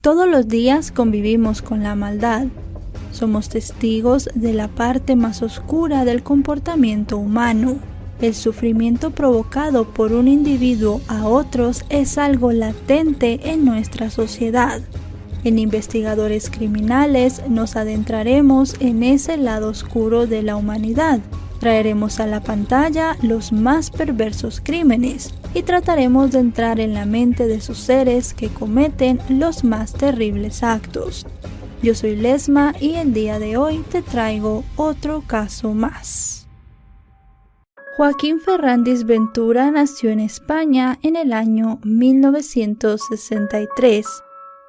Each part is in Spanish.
Todos los días convivimos con la maldad. Somos testigos de la parte más oscura del comportamiento humano. El sufrimiento provocado por un individuo a otros es algo latente en nuestra sociedad. En Investigadores Criminales nos adentraremos en ese lado oscuro de la humanidad Traeremos a la pantalla los más perversos crímenes y trataremos de entrar en la mente de sus seres que cometen los más terribles actos. Yo soy Lesma y el día de hoy te traigo otro caso más. Joaquín Ferrandis Ventura nació en España en el año 1963.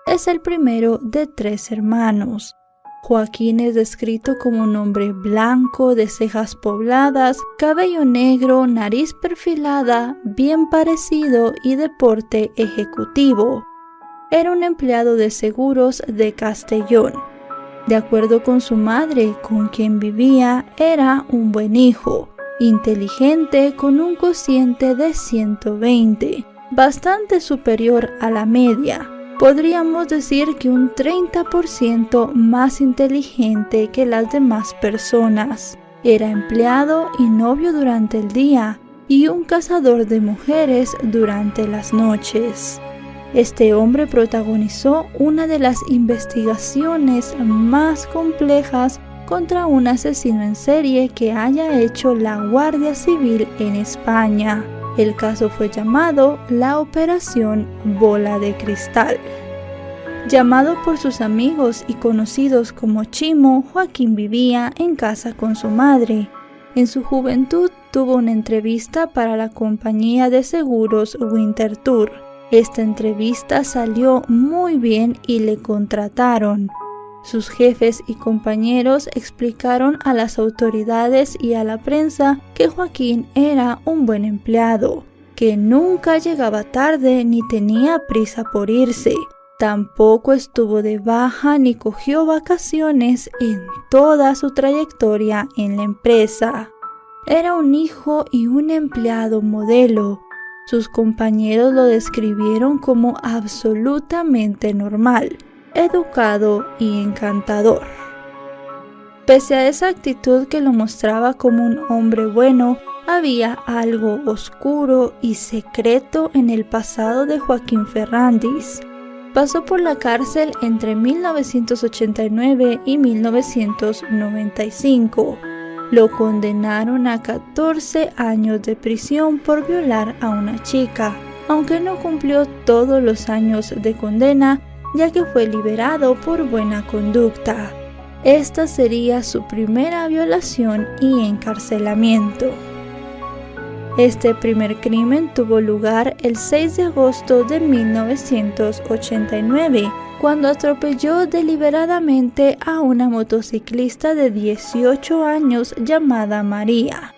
Es el primero de tres hermanos. Joaquín es descrito como un hombre blanco, de cejas pobladas, cabello negro, nariz perfilada, bien parecido y de porte ejecutivo. Era un empleado de seguros de Castellón. De acuerdo con su madre, con quien vivía, era un buen hijo, inteligente con un cociente de 120, bastante superior a la media podríamos decir que un 30% más inteligente que las demás personas. Era empleado y novio durante el día y un cazador de mujeres durante las noches. Este hombre protagonizó una de las investigaciones más complejas contra un asesino en serie que haya hecho la Guardia Civil en España. El caso fue llamado la Operación Bola de Cristal. Llamado por sus amigos y conocidos como Chimo, Joaquín vivía en casa con su madre. En su juventud tuvo una entrevista para la compañía de seguros Winter Tour. Esta entrevista salió muy bien y le contrataron. Sus jefes y compañeros explicaron a las autoridades y a la prensa que Joaquín era un buen empleado, que nunca llegaba tarde ni tenía prisa por irse. Tampoco estuvo de baja ni cogió vacaciones en toda su trayectoria en la empresa. Era un hijo y un empleado modelo. Sus compañeros lo describieron como absolutamente normal educado y encantador. Pese a esa actitud que lo mostraba como un hombre bueno, había algo oscuro y secreto en el pasado de Joaquín Ferrandis. Pasó por la cárcel entre 1989 y 1995. Lo condenaron a 14 años de prisión por violar a una chica. Aunque no cumplió todos los años de condena, ya que fue liberado por buena conducta. Esta sería su primera violación y encarcelamiento. Este primer crimen tuvo lugar el 6 de agosto de 1989, cuando atropelló deliberadamente a una motociclista de 18 años llamada María.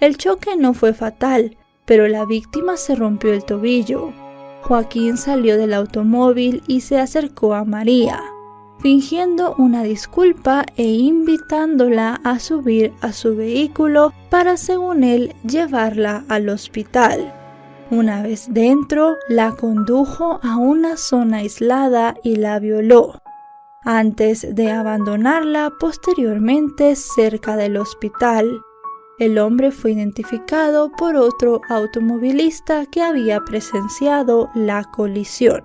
El choque no fue fatal, pero la víctima se rompió el tobillo. Joaquín salió del automóvil y se acercó a María, fingiendo una disculpa e invitándola a subir a su vehículo para, según él, llevarla al hospital. Una vez dentro, la condujo a una zona aislada y la violó, antes de abandonarla posteriormente cerca del hospital. El hombre fue identificado por otro automovilista que había presenciado la colisión.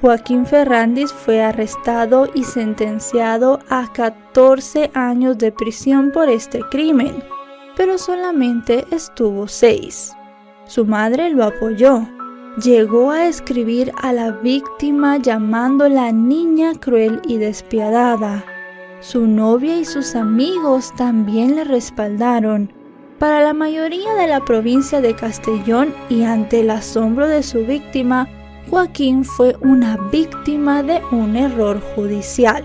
Joaquín Ferrandis fue arrestado y sentenciado a 14 años de prisión por este crimen, pero solamente estuvo 6. Su madre lo apoyó. Llegó a escribir a la víctima llamándola niña cruel y despiadada. Su novia y sus amigos también le respaldaron. Para la mayoría de la provincia de Castellón y ante el asombro de su víctima, Joaquín fue una víctima de un error judicial.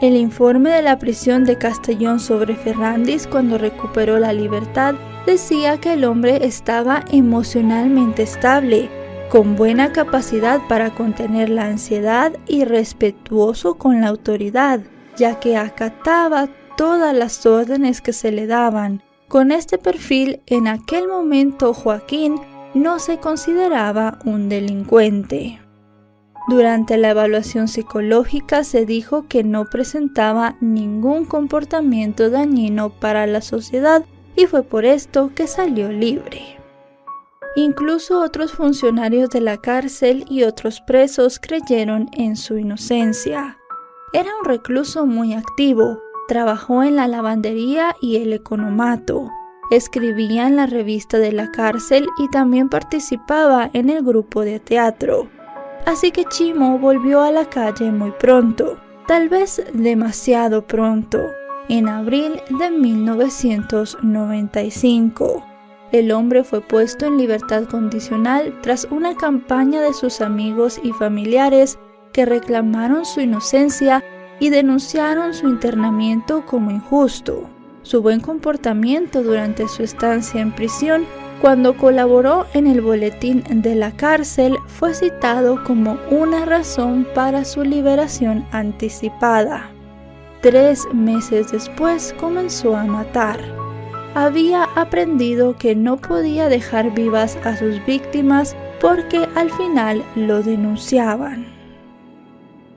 El informe de la prisión de Castellón sobre Ferrandis cuando recuperó la libertad decía que el hombre estaba emocionalmente estable, con buena capacidad para contener la ansiedad y respetuoso con la autoridad, ya que acataba todas las órdenes que se le daban. Con este perfil, en aquel momento Joaquín no se consideraba un delincuente. Durante la evaluación psicológica se dijo que no presentaba ningún comportamiento dañino para la sociedad y fue por esto que salió libre. Incluso otros funcionarios de la cárcel y otros presos creyeron en su inocencia. Era un recluso muy activo, trabajó en la lavandería y el economato, escribía en la revista de la cárcel y también participaba en el grupo de teatro. Así que Chimo volvió a la calle muy pronto, tal vez demasiado pronto, en abril de 1995. El hombre fue puesto en libertad condicional tras una campaña de sus amigos y familiares reclamaron su inocencia y denunciaron su internamiento como injusto su buen comportamiento durante su estancia en prisión, cuando colaboró en el boletín de la cárcel, fue citado como una razón para su liberación anticipada. Tres meses después comenzó a matar. Había aprendido que no podía dejar vivas a sus víctimas porque al final lo denunciaban.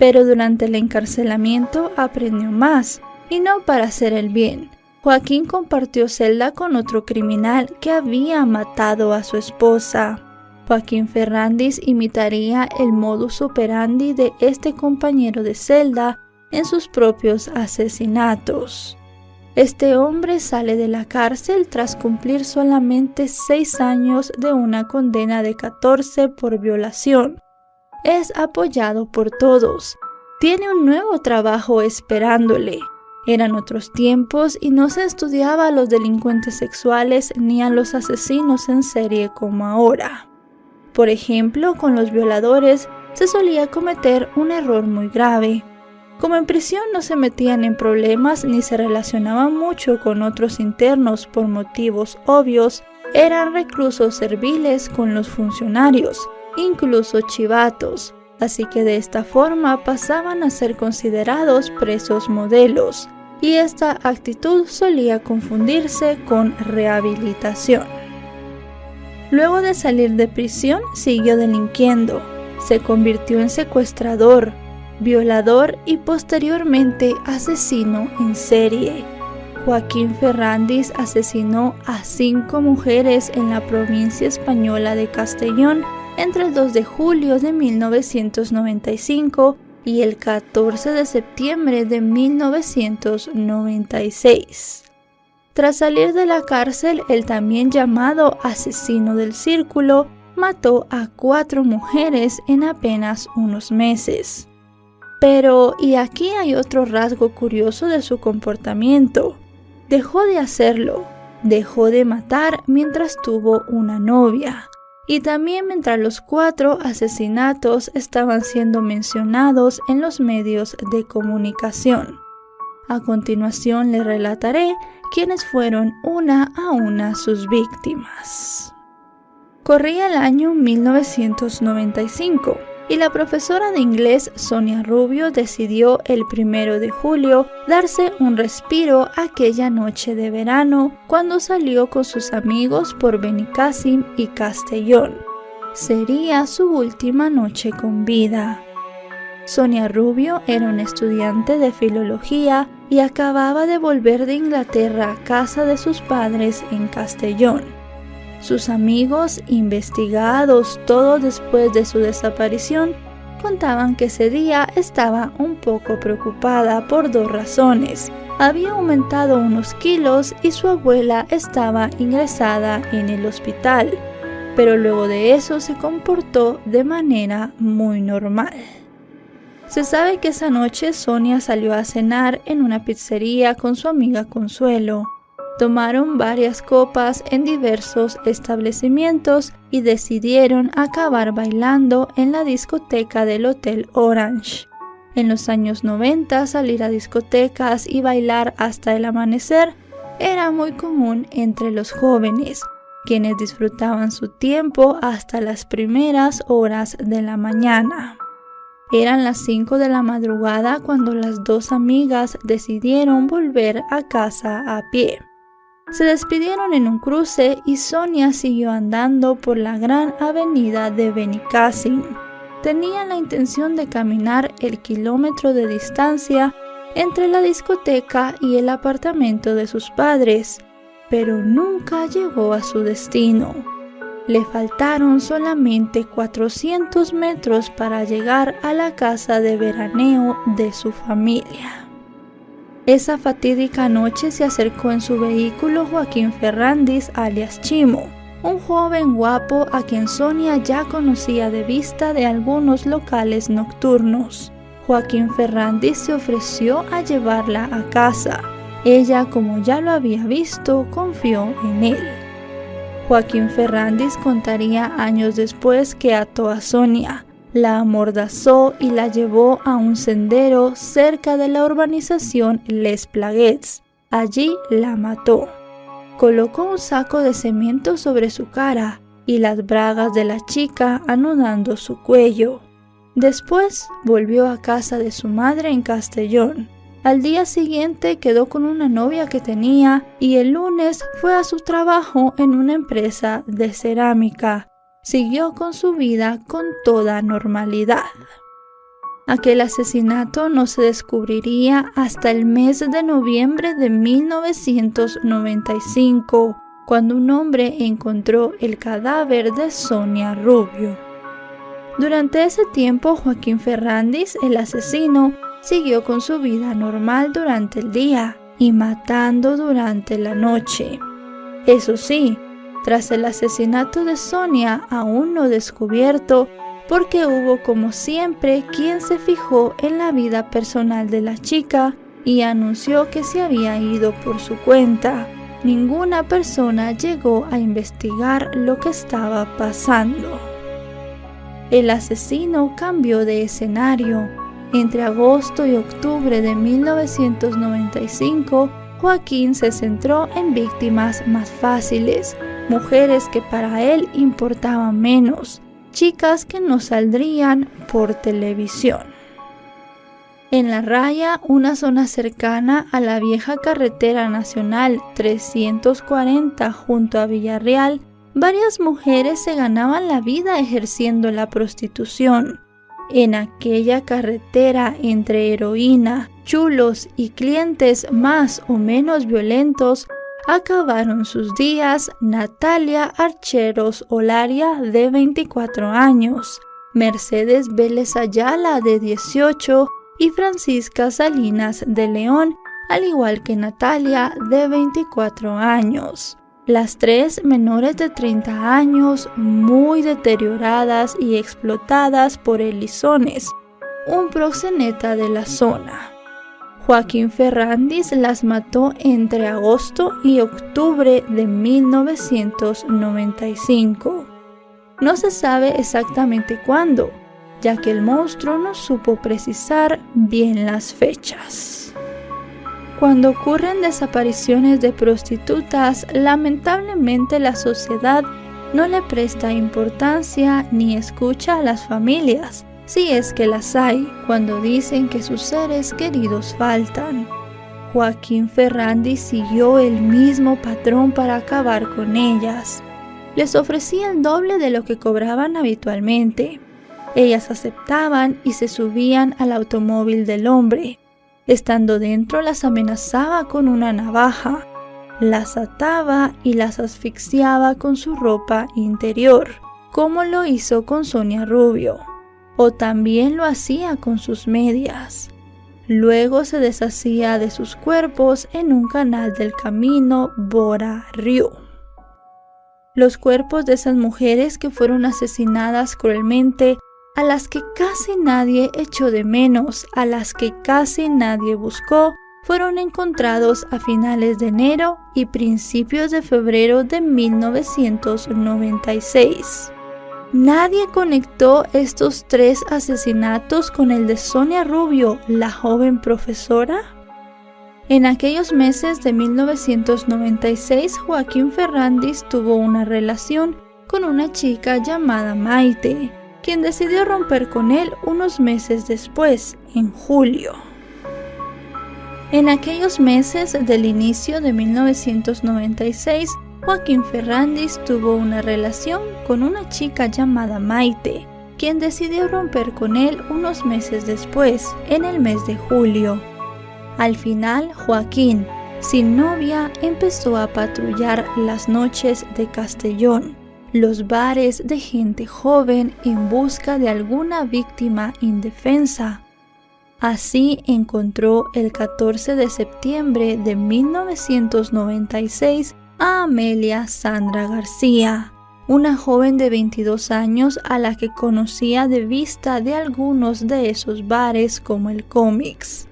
Pero durante el encarcelamiento aprendió más, y no para hacer el bien, Joaquín compartió celda con otro criminal que había matado a su esposa. Joaquín Ferrandis imitaría el modus operandi de este compañero de celda en sus propios asesinatos. Este hombre sale de la cárcel tras cumplir solamente seis años de una condena de 14 por violación. Es apoyado por todos. Tiene un nuevo trabajo esperándole eran otros tiempos y no se estudiaba a los delincuentes sexuales ni a los asesinos en serie como ahora. Por ejemplo, con los violadores se solía cometer un error muy grave. Como en prisión no se metían en problemas ni se relacionaban mucho con otros internos por motivos obvios, eran reclusos serviles con los funcionarios, incluso chivatos, así que de esta forma pasaban a ser considerados presos modelos, y esta actitud solía confundirse con rehabilitación. Luego de salir de prisión siguió delinquiendo, se convirtió en secuestrador, violador y posteriormente asesino en serie. Joaquín Ferrandis asesinó a cinco mujeres en la provincia española de Castellón entre el 2 de julio de 1995 y el 14 de septiembre de 1996. Tras salir de la cárcel, el también llamado asesino del círculo mató a cuatro mujeres en apenas unos meses. Pero, y aquí hay otro rasgo curioso de su comportamiento, dejó de hacerlo, dejó de matar mientras tuvo una novia y también mientras los cuatro asesinatos estaban siendo mencionados en los medios de comunicación. A continuación le relataré quiénes fueron una a una sus víctimas. Corría el año 1995 y la profesora de inglés Sonia Rubio decidió el primero de julio darse un respiro aquella noche de verano cuando salió con sus amigos por Benicassim y Castellón. Sería su última noche con vida. Sonia Rubio era una estudiante de filología y acababa de volver de Inglaterra a casa de sus padres en Castellón. Sus amigos, investigados todo después de su desaparición, contaban que ese día estaba un poco preocupada por dos razones. Había aumentado unos kilos y su abuela estaba ingresada en el hospital, pero luego de eso se comportó de manera muy normal. Se sabe que esa noche Sonia salió a cenar en una pizzería con su amiga Consuelo. Tomaron varias copas en diversos establecimientos y decidieron acabar bailando en la discoteca del Hotel Orange. En los años 90 salir a discotecas y bailar hasta el amanecer era muy común entre los jóvenes, quienes disfrutaban su tiempo hasta las primeras horas de la mañana. Eran las 5 de la madrugada cuando las dos amigas decidieron volver a casa a pie. Se despidieron en un cruce y Sonia siguió andando por la gran avenida de Benicassim. Tenían la intención de caminar el kilómetro de distancia entre la discoteca y el apartamento de sus padres, pero nunca llegó a su destino. Le faltaron solamente 400 metros para llegar a la casa de veraneo de su familia. Esa fatídica noche se acercó en su vehículo Joaquín Ferrandis alias Chimo, un joven guapo a quien Sonia ya conocía de vista de algunos locales nocturnos. Joaquín Ferrandis se ofreció a llevarla a casa. Ella, como ya lo había visto, confió en él. Joaquín Ferrandis contaría años después que ató a Sonia, la amordazó y la llevó a un sendero cerca de la urbanización Les Plaguets. Allí la mató. Colocó un saco de cemento sobre su cara y las bragas de la chica anudando su cuello. Después volvió a casa de su madre en Castellón al día siguiente quedó con una novia que tenía y el lunes fue a su trabajo en una empresa de cerámica. Siguió con su vida con toda normalidad. Aquel asesinato no se descubriría hasta el mes de noviembre de 1995, cuando un hombre encontró el cadáver de Sonia Rubio. Durante ese tiempo, Joaquín Ferrandis, el asesino, siguió con su vida normal durante el día y matando durante la noche. Eso sí, tras el asesinato de Sonia aún no descubierto, porque hubo como siempre quien se fijó en la vida personal de la chica y anunció que se había ido por su cuenta. Ninguna persona llegó a investigar lo que estaba pasando. El asesino cambió de escenario entre agosto y octubre de 1995, Joaquín se centró en víctimas más fáciles, mujeres que para él importaban menos, chicas que no saldrían por televisión. En la raya, una zona cercana a la vieja carretera nacional 340 junto a Villarreal, varias mujeres se ganaban la vida ejerciendo la prostitución en aquella carretera entre heroína, chulos y clientes más o menos violentos, acabaron sus días Natalia Archeros Olaria de 24 años, Mercedes Vélez Ayala de 18 y Francisca Salinas de León, al igual que Natalia de 24 años las tres menores de 30 años muy deterioradas y explotadas por Elizones, un proxeneta de la zona. Joaquín Ferrandis las mató entre agosto y octubre de 1995. No se sabe exactamente cuándo, ya que el monstruo no supo precisar bien las fechas. Cuando ocurren desapariciones de prostitutas, lamentablemente la sociedad no le presta importancia ni escucha a las familias, si es que las hay, cuando dicen que sus seres queridos faltan. Joaquín Ferrandi siguió el mismo patrón para acabar con ellas. Les ofrecía el doble de lo que cobraban habitualmente. Ellas aceptaban y se subían al automóvil del hombre, Estando dentro las amenazaba con una navaja, las ataba y las asfixiaba con su ropa interior, como lo hizo con Sonia Rubio, o también lo hacía con sus medias. Luego se deshacía de sus cuerpos en un canal del camino Bora Ryu. Los cuerpos de esas mujeres que fueron asesinadas cruelmente, a las que casi nadie echó de menos, a las que casi nadie buscó, fueron encontrados a finales de enero y principios de febrero de 1996. Nadie conectó estos tres asesinatos con el de Sonia Rubio, la joven profesora. En aquellos meses de 1996, Joaquín Ferrandis tuvo una relación con una chica llamada Maite, quien decidió romper con él unos meses después, en julio. En aquellos meses del inicio de 1996, Joaquín Ferrandis tuvo una relación con una chica llamada Maite, quien decidió romper con él unos meses después, en el mes de julio. Al final, Joaquín, sin novia, empezó a patrullar las noches de Castellón, los bares de gente joven en busca de alguna víctima indefensa. Así encontró el 14 de septiembre de 1996 Amelia Sandra García, una joven de 22 años a la que conocía de vista de algunos de esos bares como el Comics.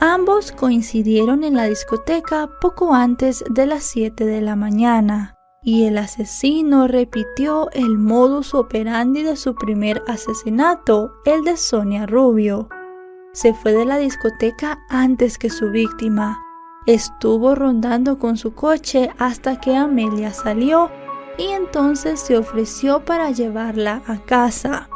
Ambos coincidieron en la discoteca poco antes de las 7 de la mañana y el asesino repitió el modus operandi de su primer asesinato, el de Sonia Rubio. Se fue de la discoteca antes que su víctima Estuvo rondando con su coche hasta que Amelia salió y entonces se ofreció para llevarla a casa.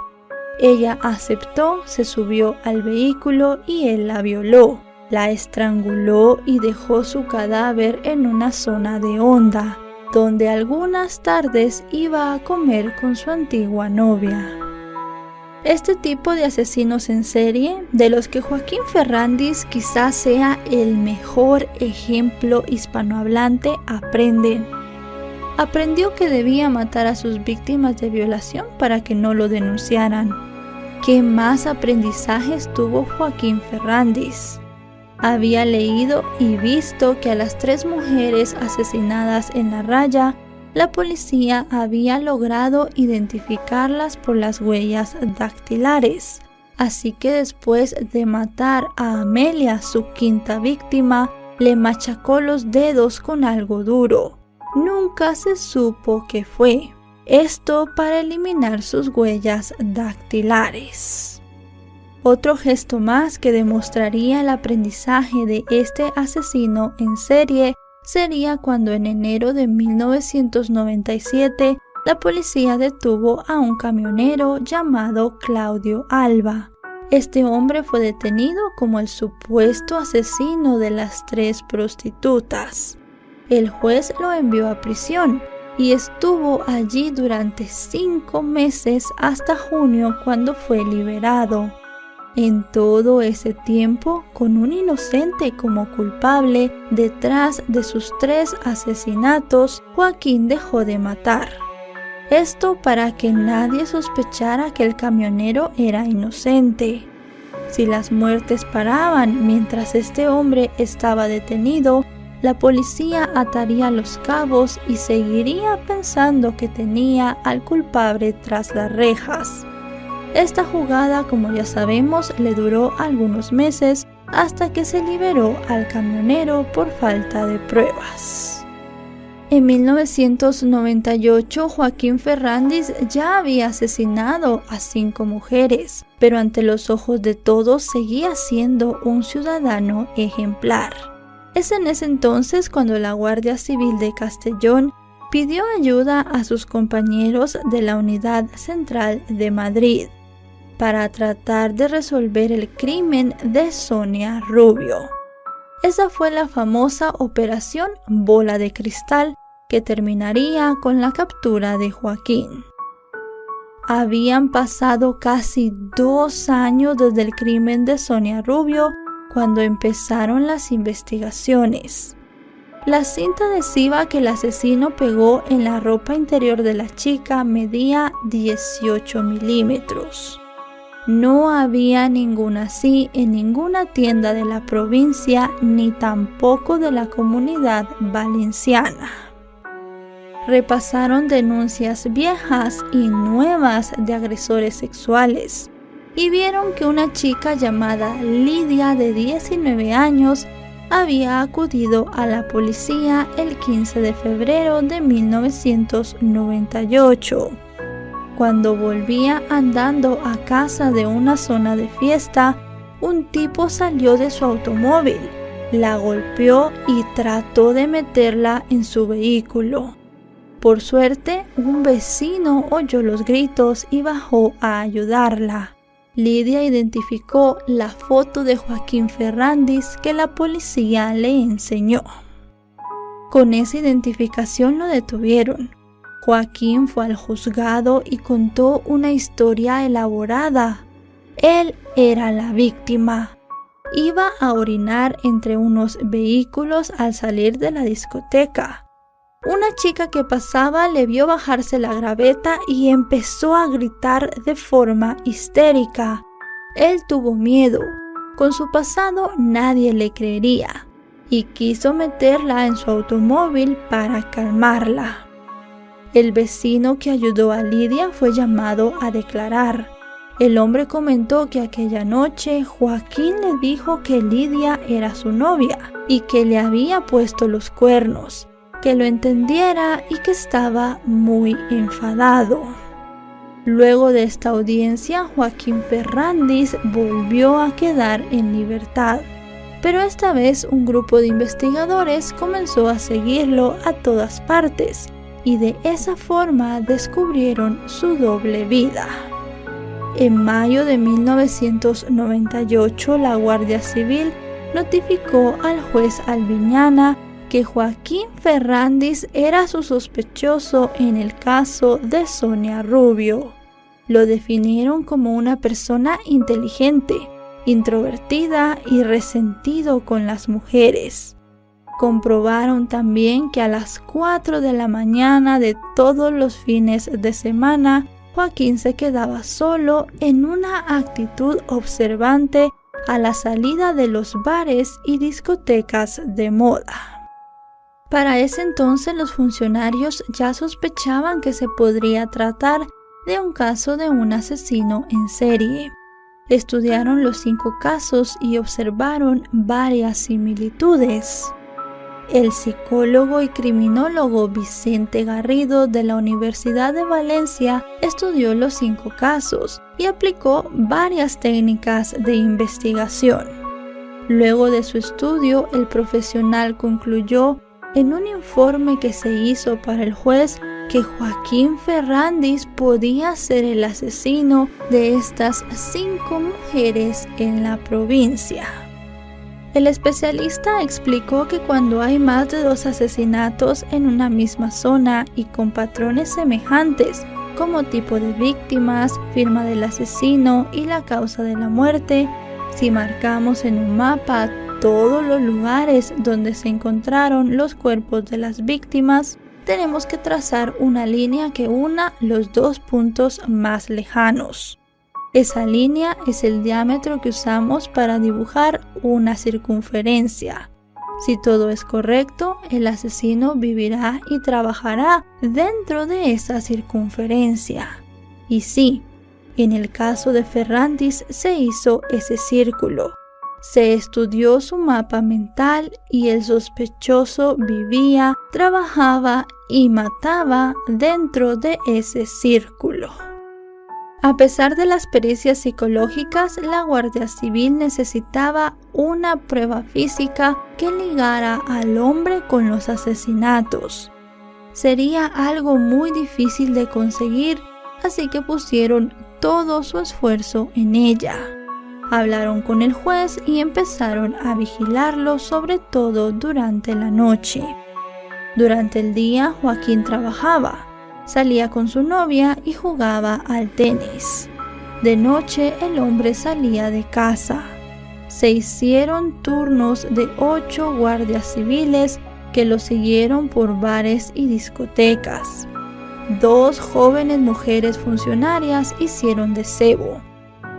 Ella aceptó, se subió al vehículo y él la violó, la estranguló y dejó su cadáver en una zona de onda, donde algunas tardes iba a comer con su antigua novia. Este tipo de asesinos en serie, de los que Joaquín Ferrandis quizás sea el mejor ejemplo hispanohablante, aprenden. Aprendió que debía matar a sus víctimas de violación para que no lo denunciaran. ¿Qué más aprendizajes tuvo Joaquín Ferrandis? Había leído y visto que a las tres mujeres asesinadas en la raya la policía había logrado identificarlas por las huellas dactilares. Así que después de matar a Amelia, su quinta víctima, le machacó los dedos con algo duro. Nunca se supo qué fue. Esto para eliminar sus huellas dactilares. Otro gesto más que demostraría el aprendizaje de este asesino en serie sería cuando en enero de 1997 la policía detuvo a un camionero llamado Claudio Alba. Este hombre fue detenido como el supuesto asesino de las tres prostitutas. El juez lo envió a prisión y estuvo allí durante cinco meses hasta junio cuando fue liberado. En todo ese tiempo, con un inocente como culpable detrás de sus tres asesinatos, Joaquín dejó de matar. Esto para que nadie sospechara que el camionero era inocente. Si las muertes paraban mientras este hombre estaba detenido, la policía ataría los cabos y seguiría pensando que tenía al culpable tras las rejas. Esta jugada, como ya sabemos, le duró algunos meses hasta que se liberó al camionero por falta de pruebas. En 1998, Joaquín Ferrandis ya había asesinado a cinco mujeres, pero ante los ojos de todos seguía siendo un ciudadano ejemplar. Es en ese entonces cuando la Guardia Civil de Castellón pidió ayuda a sus compañeros de la Unidad Central de Madrid para tratar de resolver el crimen de Sonia Rubio. Esa fue la famosa operación Bola de Cristal que terminaría con la captura de Joaquín. Habían pasado casi dos años desde el crimen de Sonia Rubio cuando empezaron las investigaciones. La cinta adhesiva que el asesino pegó en la ropa interior de la chica medía 18 milímetros. No había ninguna así en ninguna tienda de la provincia ni tampoco de la comunidad valenciana. Repasaron denuncias viejas y nuevas de agresores sexuales y vieron que una chica llamada Lidia de 19 años había acudido a la policía el 15 de febrero de 1998. Cuando volvía andando a casa de una zona de fiesta, un tipo salió de su automóvil, la golpeó y trató de meterla en su vehículo. Por suerte, un vecino oyó los gritos y bajó a ayudarla. Lidia identificó la foto de Joaquín Ferrandis que la policía le enseñó. Con esa identificación lo detuvieron. Joaquín fue al juzgado y contó una historia elaborada. Él era la víctima. Iba a orinar entre unos vehículos al salir de la discoteca. Una chica que pasaba le vio bajarse la graveta y empezó a gritar de forma histérica. Él tuvo miedo. Con su pasado nadie le creería y quiso meterla en su automóvil para calmarla. El vecino que ayudó a Lidia fue llamado a declarar. El hombre comentó que aquella noche Joaquín le dijo que Lidia era su novia y que le había puesto los cuernos que lo entendiera y que estaba muy enfadado. Luego de esta audiencia, Joaquín Ferrandis volvió a quedar en libertad, pero esta vez un grupo de investigadores comenzó a seguirlo a todas partes y de esa forma descubrieron su doble vida. En mayo de 1998, la Guardia Civil notificó al juez Albiñana que Joaquín Ferrandis era su sospechoso en el caso de Sonia Rubio. Lo definieron como una persona inteligente, introvertida y resentido con las mujeres. Comprobaron también que a las 4 de la mañana de todos los fines de semana, Joaquín se quedaba solo en una actitud observante a la salida de los bares y discotecas de moda. Para ese entonces los funcionarios ya sospechaban que se podría tratar de un caso de un asesino en serie. Estudiaron los cinco casos y observaron varias similitudes. El psicólogo y criminólogo Vicente Garrido de la Universidad de Valencia estudió los cinco casos y aplicó varias técnicas de investigación. Luego de su estudio, el profesional concluyó en un informe que se hizo para el juez que Joaquín Ferrandis podía ser el asesino de estas cinco mujeres en la provincia. El especialista explicó que cuando hay más de dos asesinatos en una misma zona y con patrones semejantes, como tipo de víctimas, firma del asesino y la causa de la muerte, si marcamos en un mapa todos los lugares donde se encontraron los cuerpos de las víctimas, tenemos que trazar una línea que una los dos puntos más lejanos. Esa línea es el diámetro que usamos para dibujar una circunferencia. Si todo es correcto, el asesino vivirá y trabajará dentro de esa circunferencia. Y sí, en el caso de Ferrandis se hizo ese círculo. Se estudió su mapa mental y el sospechoso vivía, trabajaba y mataba dentro de ese círculo. A pesar de las pericias psicológicas, la Guardia Civil necesitaba una prueba física que ligara al hombre con los asesinatos. Sería algo muy difícil de conseguir, así que pusieron todo su esfuerzo en ella. Hablaron con el juez y empezaron a vigilarlo sobre todo durante la noche. Durante el día Joaquín trabajaba, salía con su novia y jugaba al tenis. De noche el hombre salía de casa. se hicieron turnos de ocho guardias civiles que lo siguieron por bares y discotecas. Dos jóvenes mujeres funcionarias hicieron de cebo.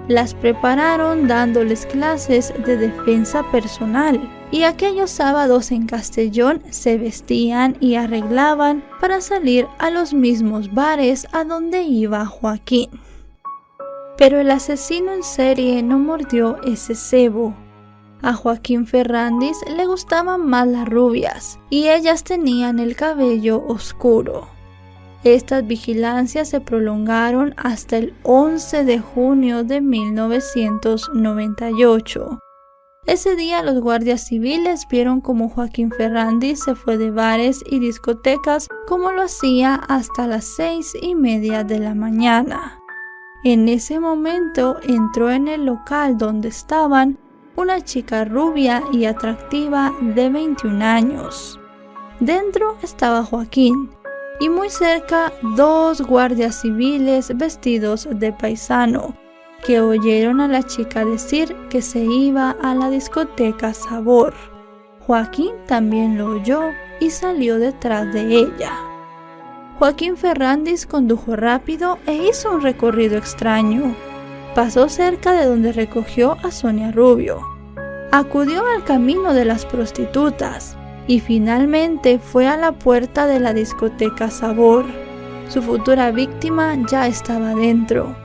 Las prepararon dándoles clases de defensa personal y aquellos sábados en Castellón se vestían y arreglaban para salir a los mismos bares a donde iba Joaquín. Pero el asesino en serie no mordió ese cebo. A Joaquín Ferrandis le gustaban más las rubias y ellas tenían el cabello oscuro. Estas vigilancias se prolongaron hasta el 11 de junio de 1998. Ese día los guardias civiles vieron como Joaquín Ferrandis se fue de bares y discotecas como lo hacía hasta las seis y media de la mañana. En ese momento entró en el local donde estaban una chica rubia y atractiva de 21 años. Dentro estaba Joaquín y muy cerca dos guardias civiles vestidos de paisano que oyeron a la chica decir que se iba a la discoteca Sabor. Joaquín también lo oyó y salió detrás de ella. Joaquín Ferrandis condujo rápido e hizo un recorrido extraño. Pasó cerca de donde recogió a Sonia Rubio. Acudió al camino de las prostitutas y finalmente fue a la puerta de la discoteca Sabor. Su futura víctima ya estaba dentro.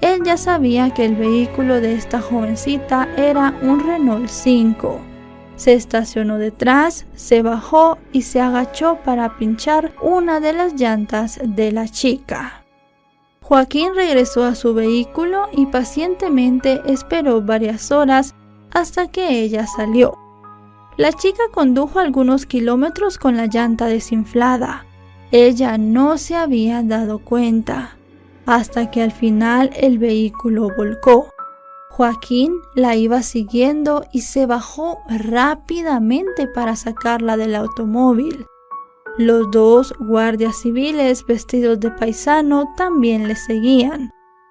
Él ya sabía que el vehículo de esta jovencita era un Renault 5 se estacionó detrás, se bajó y se agachó para pinchar una de las llantas de la chica. Joaquín regresó a su vehículo y pacientemente esperó varias horas hasta que ella salió. La chica condujo algunos kilómetros con la llanta desinflada. Ella no se había dado cuenta, hasta que al final el vehículo volcó. Joaquín la iba siguiendo y se bajó rápidamente para sacarla del automóvil. Los dos guardias civiles vestidos de paisano también le seguían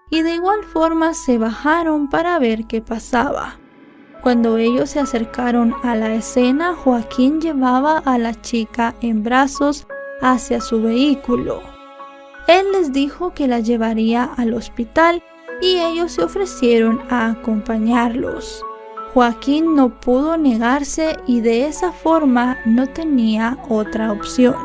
y de igual forma se bajaron para ver qué pasaba. Cuando ellos se acercaron a la escena, Joaquín llevaba a la chica en brazos hacia su vehículo. Él les dijo que la llevaría al hospital y ellos se ofrecieron a acompañarlos. Joaquín no pudo negarse y de esa forma no tenía otra opción.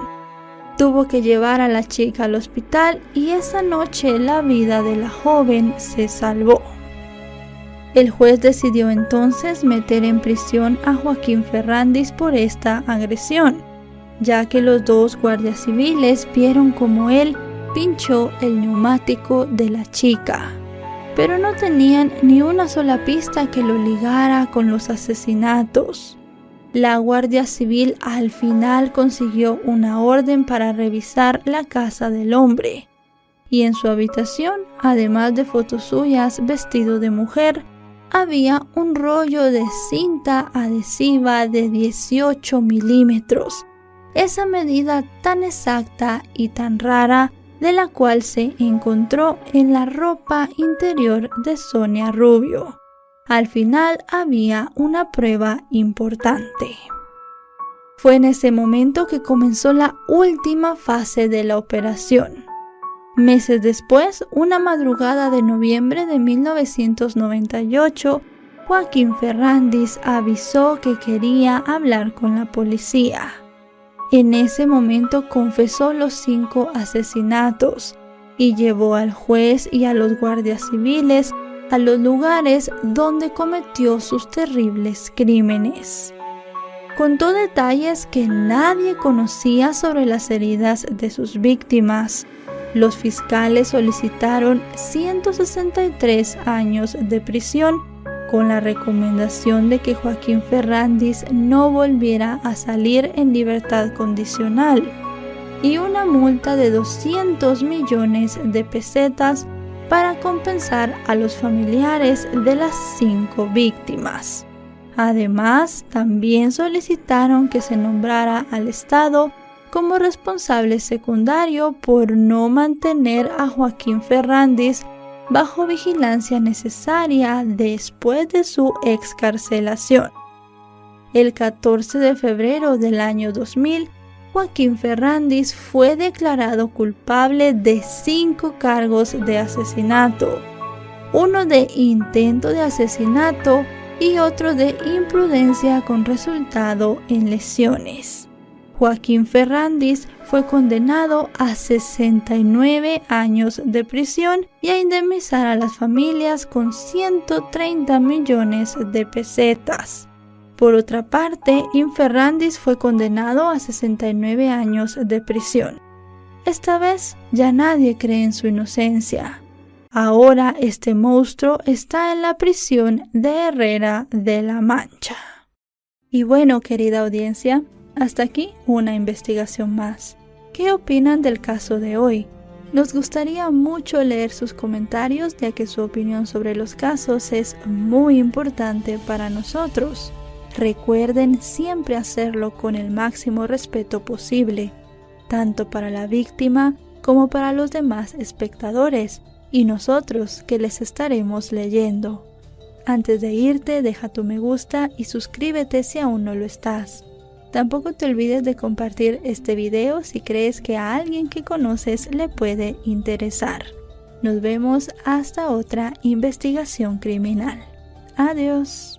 Tuvo que llevar a la chica al hospital y esa noche la vida de la joven se salvó. El juez decidió entonces meter en prisión a Joaquín Ferrandis por esta agresión, ya que los dos guardias civiles vieron como él pinchó el neumático de la chica pero no tenían ni una sola pista que lo ligara con los asesinatos. La Guardia Civil al final consiguió una orden para revisar la casa del hombre, y en su habitación, además de fotos suyas vestido de mujer, había un rollo de cinta adhesiva de 18 milímetros. Esa medida tan exacta y tan rara de la cual se encontró en la ropa interior de Sonia Rubio. Al final había una prueba importante. Fue en ese momento que comenzó la última fase de la operación. Meses después, una madrugada de noviembre de 1998, Joaquín Ferrandis avisó que quería hablar con la policía. En ese momento confesó los cinco asesinatos y llevó al juez y a los guardias civiles a los lugares donde cometió sus terribles crímenes. Contó detalles que nadie conocía sobre las heridas de sus víctimas. Los fiscales solicitaron 163 años de prisión con la recomendación de que Joaquín Ferrandis no volviera a salir en libertad condicional y una multa de 200 millones de pesetas para compensar a los familiares de las cinco víctimas. Además, también solicitaron que se nombrara al Estado como responsable secundario por no mantener a Joaquín Ferrandis bajo vigilancia necesaria después de su excarcelación. El 14 de febrero del año 2000, Joaquín Ferrandis fue declarado culpable de cinco cargos de asesinato, uno de intento de asesinato y otro de imprudencia con resultado en lesiones. Joaquín Ferrandis fue condenado a 69 años de prisión y a indemnizar a las familias con 130 millones de pesetas. Por otra parte, Inferrandis fue condenado a 69 años de prisión. Esta vez ya nadie cree en su inocencia. Ahora este monstruo está en la prisión de Herrera de la Mancha. Y bueno, querida audiencia, hasta aquí una investigación más. ¿Qué opinan del caso de hoy? Nos gustaría mucho leer sus comentarios ya que su opinión sobre los casos es muy importante para nosotros. Recuerden siempre hacerlo con el máximo respeto posible, tanto para la víctima como para los demás espectadores y nosotros que les estaremos leyendo. Antes de irte, deja tu me gusta y suscríbete si aún no lo estás. Tampoco te olvides de compartir este video si crees que a alguien que conoces le puede interesar. Nos vemos hasta otra investigación criminal. Adiós.